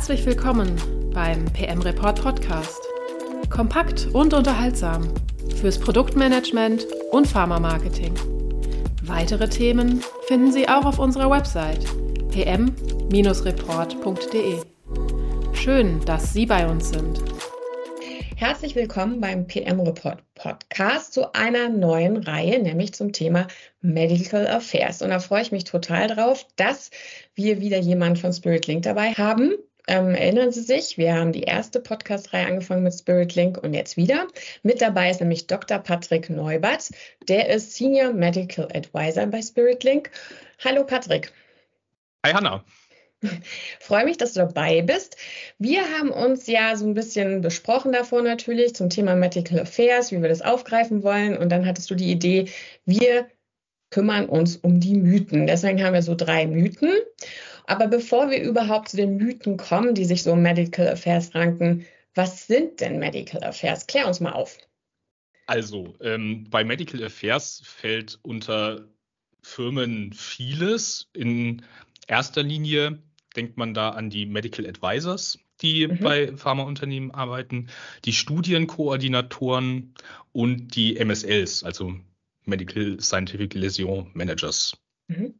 Herzlich willkommen beim PM Report Podcast. Kompakt und unterhaltsam fürs Produktmanagement und Pharma-Marketing. Weitere Themen finden Sie auch auf unserer Website pm-report.de. Schön, dass Sie bei uns sind. Herzlich willkommen beim PM Report Podcast zu einer neuen Reihe, nämlich zum Thema Medical Affairs. Und da freue ich mich total drauf, dass wir wieder jemanden von Spirit Link dabei haben. Ähm, erinnern Sie sich, wir haben die erste Podcast-Reihe angefangen mit Spirit Link und jetzt wieder. Mit dabei ist nämlich Dr. Patrick Neubert. Der ist Senior Medical Advisor bei Spirit Link. Hallo Patrick. Hi Hanna. Freue mich, dass du dabei bist. Wir haben uns ja so ein bisschen besprochen davor natürlich zum Thema Medical Affairs, wie wir das aufgreifen wollen. Und dann hattest du die Idee, wir kümmern uns um die Mythen. Deswegen haben wir so drei Mythen. Aber bevor wir überhaupt zu den Mythen kommen, die sich so um Medical Affairs ranken, was sind denn Medical Affairs? Klär uns mal auf. Also, ähm, bei Medical Affairs fällt unter Firmen vieles. In erster Linie denkt man da an die Medical Advisors, die mhm. bei Pharmaunternehmen arbeiten, die Studienkoordinatoren und die MSLs, also Medical Scientific Liaison Managers. Mhm.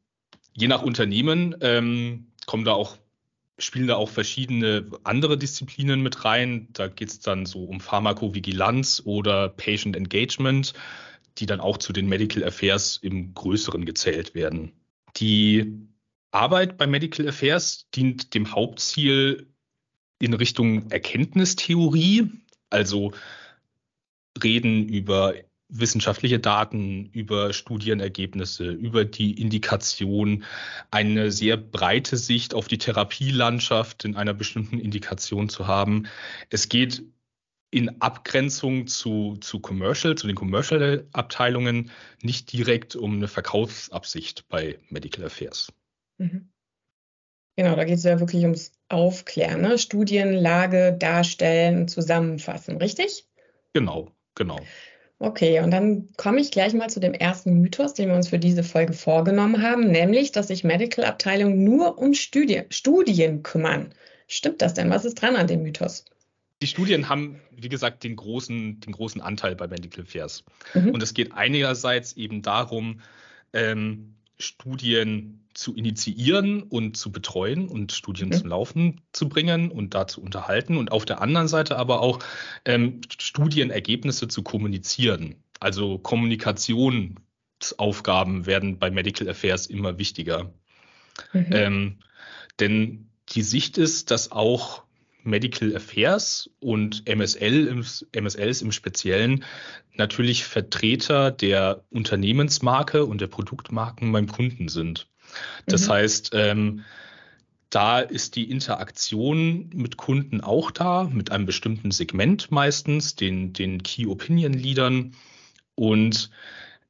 Je nach Unternehmen ähm, kommen da auch spielen da auch verschiedene andere Disziplinen mit rein. Da geht es dann so um Pharmakovigilanz oder Patient Engagement, die dann auch zu den Medical Affairs im Größeren gezählt werden. Die Arbeit bei Medical Affairs dient dem Hauptziel in Richtung Erkenntnistheorie, also reden über wissenschaftliche Daten, über Studienergebnisse, über die Indikation, eine sehr breite Sicht auf die Therapielandschaft in einer bestimmten Indikation zu haben. Es geht in Abgrenzung zu, zu Commercial, zu den Commercial-Abteilungen, nicht direkt um eine Verkaufsabsicht bei Medical Affairs. Mhm. Genau, da geht es ja wirklich ums Aufklären, ne? Studienlage darstellen, zusammenfassen, richtig? Genau, genau. Okay, und dann komme ich gleich mal zu dem ersten Mythos, den wir uns für diese Folge vorgenommen haben, nämlich, dass sich Medical-Abteilungen nur um Studien, Studien kümmern. Stimmt das denn? Was ist dran an dem Mythos? Die Studien haben, wie gesagt, den großen, den großen Anteil bei Medical Affairs. Mhm. Und es geht einigerseits eben darum, ähm, Studien zu initiieren und zu betreuen und Studien mhm. zum Laufen zu bringen und da zu unterhalten und auf der anderen Seite aber auch ähm, Studienergebnisse zu kommunizieren. Also Kommunikationsaufgaben werden bei Medical Affairs immer wichtiger. Mhm. Ähm, denn die Sicht ist, dass auch Medical Affairs und MSL im, MSLs im Speziellen natürlich Vertreter der Unternehmensmarke und der Produktmarken beim Kunden sind. Das mhm. heißt, ähm, da ist die Interaktion mit Kunden auch da, mit einem bestimmten Segment meistens, den, den Key Opinion Leadern. Und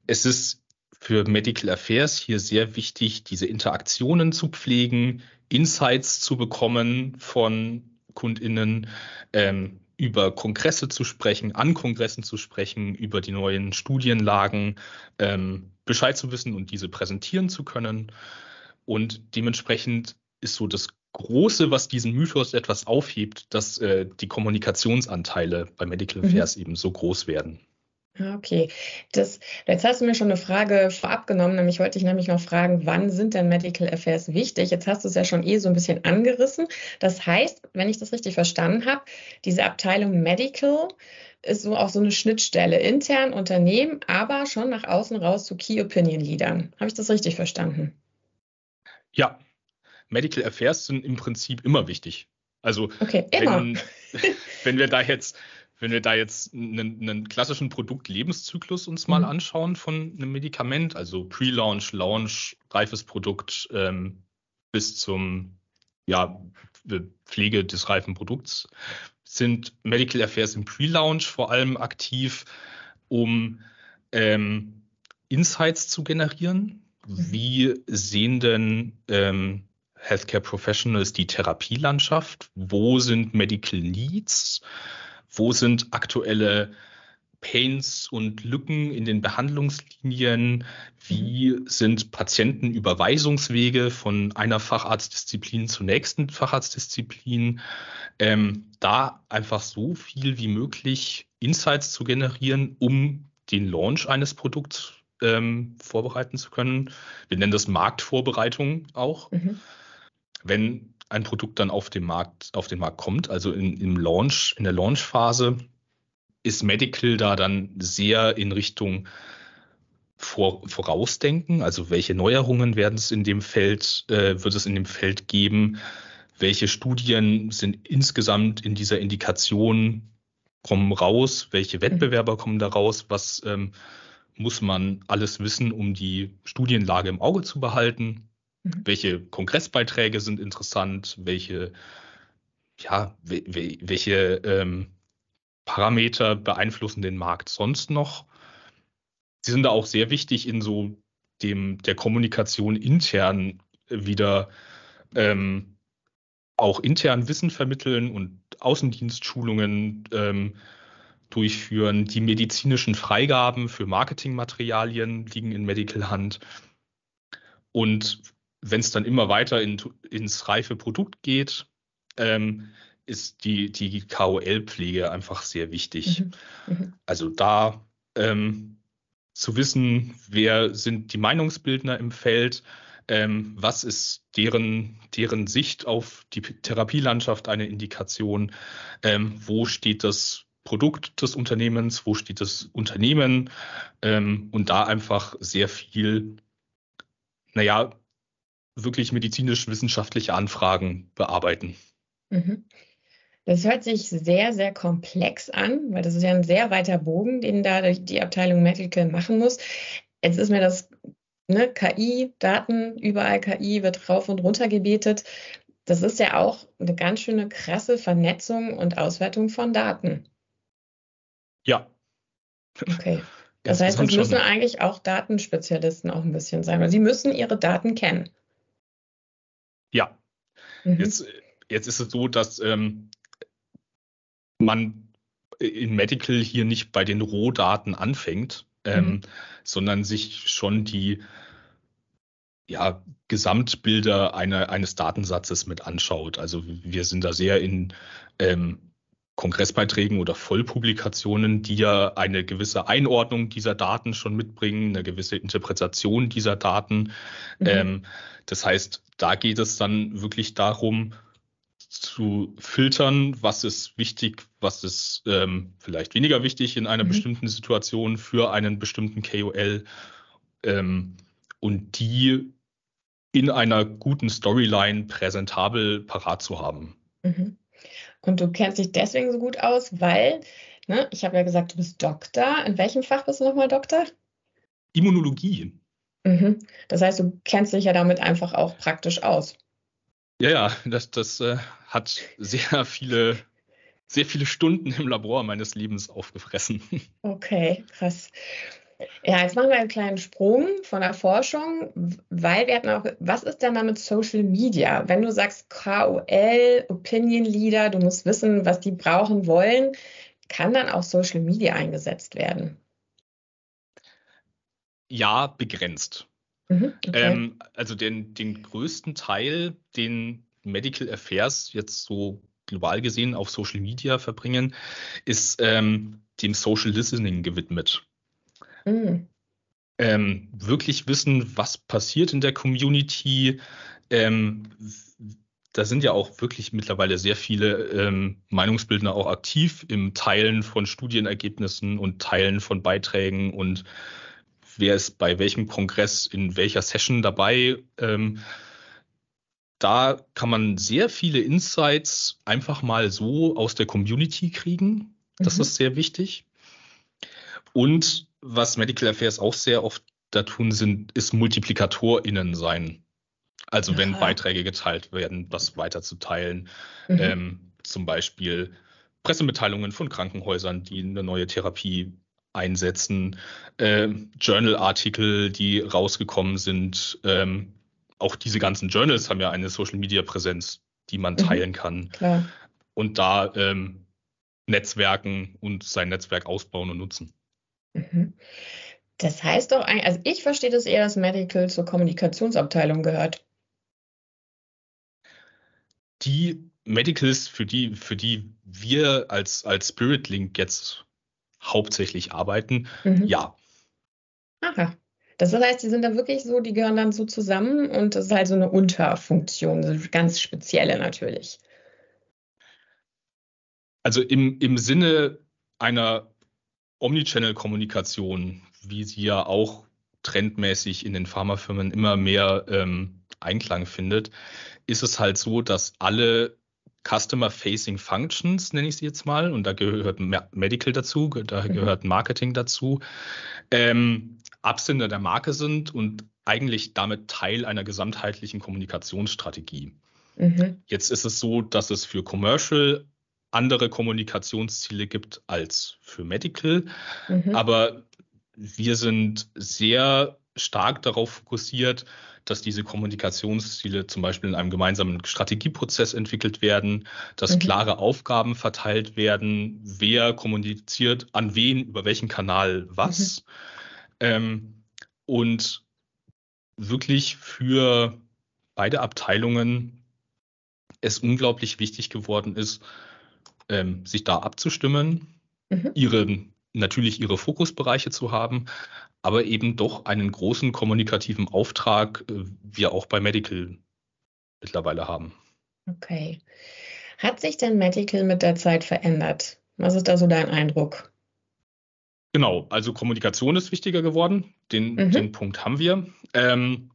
es ist für Medical Affairs hier sehr wichtig, diese Interaktionen zu pflegen, Insights zu bekommen von KundInnen, ähm, über Kongresse zu sprechen, an Kongressen zu sprechen, über die neuen Studienlagen ähm, Bescheid zu wissen und diese präsentieren zu können. Und dementsprechend ist so das Große, was diesen Mythos etwas aufhebt, dass äh, die Kommunikationsanteile bei Medical mhm. Affairs mhm. eben so groß werden. Okay, das, jetzt hast du mir schon eine Frage vorab genommen, nämlich wollte ich nämlich noch fragen, wann sind denn Medical Affairs wichtig? Jetzt hast du es ja schon eh so ein bisschen angerissen. Das heißt, wenn ich das richtig verstanden habe, diese Abteilung Medical ist so auch so eine Schnittstelle intern Unternehmen, aber schon nach außen raus zu Key Opinion Leadern. Habe ich das richtig verstanden? Ja, Medical Affairs sind im Prinzip immer wichtig. Also okay, immer. Wenn, wenn wir da jetzt wenn wir da jetzt einen, einen klassischen Produktlebenszyklus uns mal mhm. anschauen von einem Medikament, also Pre-Launch, Launch, reifes Produkt ähm, bis zum ja, Pflege des reifen Produkts, sind Medical Affairs im Pre-Launch vor allem aktiv, um ähm, Insights zu generieren. Mhm. Wie sehen denn ähm, Healthcare Professionals die Therapielandschaft? Wo sind Medical Needs? Wo sind aktuelle Pains und Lücken in den Behandlungslinien? Wie mhm. sind Patientenüberweisungswege von einer Facharztdisziplin zur nächsten Facharztdisziplin? Ähm, da einfach so viel wie möglich Insights zu generieren, um den Launch eines Produkts ähm, vorbereiten zu können. Wir nennen das Marktvorbereitung auch. Mhm. Wenn ein Produkt dann auf den Markt, auf den Markt kommt, also in, im Launch, in der Launchphase, ist Medical da dann sehr in Richtung vor, vorausdenken, also welche Neuerungen werden es in dem Feld, äh, wird es in dem Feld geben, welche Studien sind insgesamt in dieser Indikation kommen raus, welche mhm. Wettbewerber kommen da raus, was ähm, muss man alles wissen, um die Studienlage im Auge zu behalten, mhm. welche Kongressbeiträge sind interessant, welche, ja, welche ähm, Parameter beeinflussen den Markt sonst noch. Sie sind da auch sehr wichtig in so dem der Kommunikation intern wieder ähm, auch intern Wissen vermitteln und Außendienstschulungen ähm, durchführen. Die medizinischen Freigaben für Marketingmaterialien liegen in Medical Hand. Und wenn es dann immer weiter in, ins reife Produkt geht, ähm, ist die, die KOL-Pflege einfach sehr wichtig. Mhm. Mhm. Also da ähm, zu wissen, wer sind die Meinungsbildner im Feld, ähm, was ist deren, deren Sicht auf die Therapielandschaft eine Indikation, ähm, wo steht das Produkt des Unternehmens, wo steht das Unternehmen ähm, und da einfach sehr viel, naja, wirklich medizinisch-wissenschaftliche Anfragen bearbeiten. Mhm. Das hört sich sehr, sehr komplex an, weil das ist ja ein sehr weiter Bogen, den da die Abteilung Medical machen muss. Jetzt ist mir das ne, KI, Daten, überall KI wird rauf und runter gebetet. Das ist ja auch eine ganz schöne krasse Vernetzung und Auswertung von Daten. Ja. Okay. Das, das heißt, es müssen eigentlich auch Datenspezialisten auch ein bisschen sein, weil sie müssen ihre Daten kennen. Ja. Mhm. Jetzt, jetzt ist es so, dass ähm, man in Medical hier nicht bei den Rohdaten anfängt, ähm, mhm. sondern sich schon die ja, Gesamtbilder einer, eines Datensatzes mit anschaut. Also wir sind da sehr in ähm, Kongressbeiträgen oder Vollpublikationen, die ja eine gewisse Einordnung dieser Daten schon mitbringen, eine gewisse Interpretation dieser Daten. Mhm. Ähm, das heißt, da geht es dann wirklich darum, zu filtern, was ist wichtig, was ist ähm, vielleicht weniger wichtig in einer mhm. bestimmten Situation für einen bestimmten KOL ähm, und die in einer guten Storyline präsentabel parat zu haben. Mhm. Und du kennst dich deswegen so gut aus, weil, ne, ich habe ja gesagt, du bist Doktor. In welchem Fach bist du nochmal Doktor? Immunologie. Mhm. Das heißt, du kennst dich ja damit einfach auch praktisch aus. Ja, ja, das, das äh, hat sehr viele, sehr viele Stunden im Labor meines Lebens aufgefressen. Okay, krass. Ja, jetzt machen wir einen kleinen Sprung von der Forschung, weil wir hatten auch, was ist denn damit Social Media? Wenn du sagst KOL, Opinion Leader, du musst wissen, was die brauchen wollen, kann dann auch Social Media eingesetzt werden? Ja, begrenzt. Mhm, okay. ähm, also den, den größten Teil, den Medical Affairs jetzt so global gesehen auf Social Media verbringen, ist ähm, dem Social Listening gewidmet. Mhm. Ähm, wirklich wissen, was passiert in der Community. Ähm, da sind ja auch wirklich mittlerweile sehr viele ähm, Meinungsbildner auch aktiv im Teilen von Studienergebnissen und Teilen von Beiträgen und wer ist bei welchem Kongress in welcher Session dabei. Ähm, da kann man sehr viele Insights einfach mal so aus der Community kriegen. Das mhm. ist sehr wichtig. Und was Medical Affairs auch sehr oft da tun, sind, ist MultiplikatorInnen sein. Also wenn Aha. Beiträge geteilt werden, was weiterzuteilen. Mhm. Ähm, zum Beispiel Pressemitteilungen von Krankenhäusern, die eine neue Therapie einsetzen, äh, Journal-Artikel, die rausgekommen sind. Ähm, auch diese ganzen Journals haben ja eine Social-Media-Präsenz, die man mhm. teilen kann. Klar. Und da ähm, Netzwerken und sein Netzwerk ausbauen und nutzen. Mhm. Das heißt doch, also ich verstehe das eher, dass Medical zur Kommunikationsabteilung gehört. Die Medicals, für die, für die wir als, als Spirit Link jetzt hauptsächlich arbeiten, mhm. ja. Aha. Das heißt, die sind da wirklich so, die gehören dann so zusammen und das ist halt so eine Unterfunktion, ganz spezielle natürlich. Also im, im Sinne einer Omnichannel-Kommunikation, wie sie ja auch trendmäßig in den Pharmafirmen immer mehr ähm, Einklang findet, ist es halt so, dass alle Customer-Facing Functions, nenne ich sie jetzt mal, und da gehört Medical dazu, da mhm. gehört Marketing dazu, ähm, Absender der Marke sind und eigentlich damit Teil einer gesamtheitlichen Kommunikationsstrategie. Mhm. Jetzt ist es so, dass es für Commercial andere Kommunikationsziele gibt als für Medical, mhm. aber wir sind sehr stark darauf fokussiert, dass diese Kommunikationsziele zum Beispiel in einem gemeinsamen Strategieprozess entwickelt werden, dass mhm. klare Aufgaben verteilt werden, wer kommuniziert an wen, über welchen Kanal was. Mhm. Ähm, und wirklich für beide Abteilungen es unglaublich wichtig geworden ist, ähm, sich da abzustimmen, mhm. ihre, natürlich ihre Fokusbereiche zu haben, aber eben doch einen großen kommunikativen Auftrag äh, wir auch bei Medical mittlerweile haben. Okay. Hat sich denn Medical mit der Zeit verändert? Was ist da so dein Eindruck? Genau, also Kommunikation ist wichtiger geworden. Den, mhm. den Punkt haben wir. Ähm,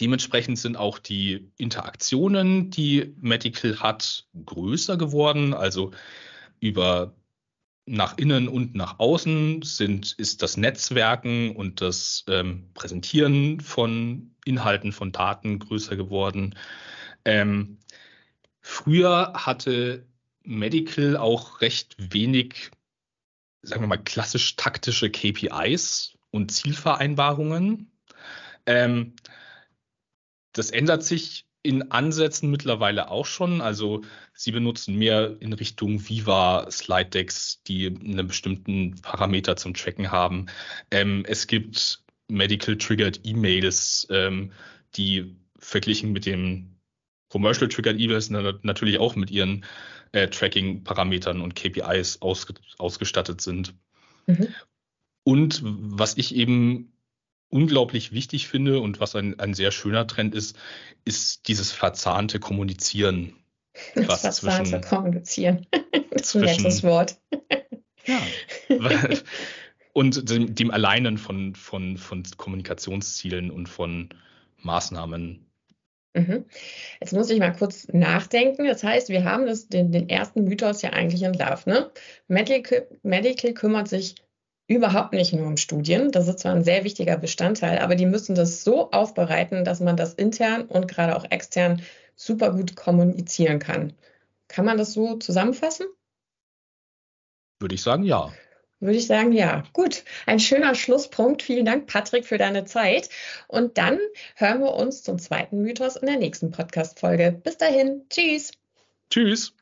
dementsprechend sind auch die Interaktionen, die Medical hat, größer geworden. Also über nach innen und nach außen sind, ist das Netzwerken und das ähm, Präsentieren von Inhalten, von Daten größer geworden. Ähm, früher hatte Medical auch recht wenig, sagen wir mal, klassisch taktische KPIs und Zielvereinbarungen. Ähm, das ändert sich in Ansätzen mittlerweile auch schon. Also sie benutzen mehr in Richtung Viva Slide Decks, die einen bestimmten Parameter zum Tracken haben. Ähm, es gibt Medical Triggered E-Mails, ähm, die verglichen mit dem Commercial Triggered E-Mails natürlich auch mit ihren äh, Tracking-Parametern und KPIs aus, ausgestattet sind. Mhm. Und was ich eben unglaublich wichtig finde und was ein, ein sehr schöner Trend ist, ist dieses verzahnte Kommunizieren. Das verzahnte zwischen, Kommunizieren. das ist ein nettes Wort. ja. und dem, dem Alleinen von, von, von Kommunikationszielen und von Maßnahmen mhm. Jetzt muss ich mal kurz nachdenken. Das heißt, wir haben das, den, den ersten Mythos ja eigentlich entlarvt. Ne? Medical, Medical kümmert sich überhaupt nicht nur um Studien. Das ist zwar ein sehr wichtiger Bestandteil, aber die müssen das so aufbereiten, dass man das intern und gerade auch extern super gut kommunizieren kann. Kann man das so zusammenfassen? Würde ich sagen, ja. Würde ich sagen, ja. Gut, ein schöner Schlusspunkt. Vielen Dank, Patrick, für deine Zeit. Und dann hören wir uns zum zweiten Mythos in der nächsten Podcast-Folge. Bis dahin. Tschüss. Tschüss.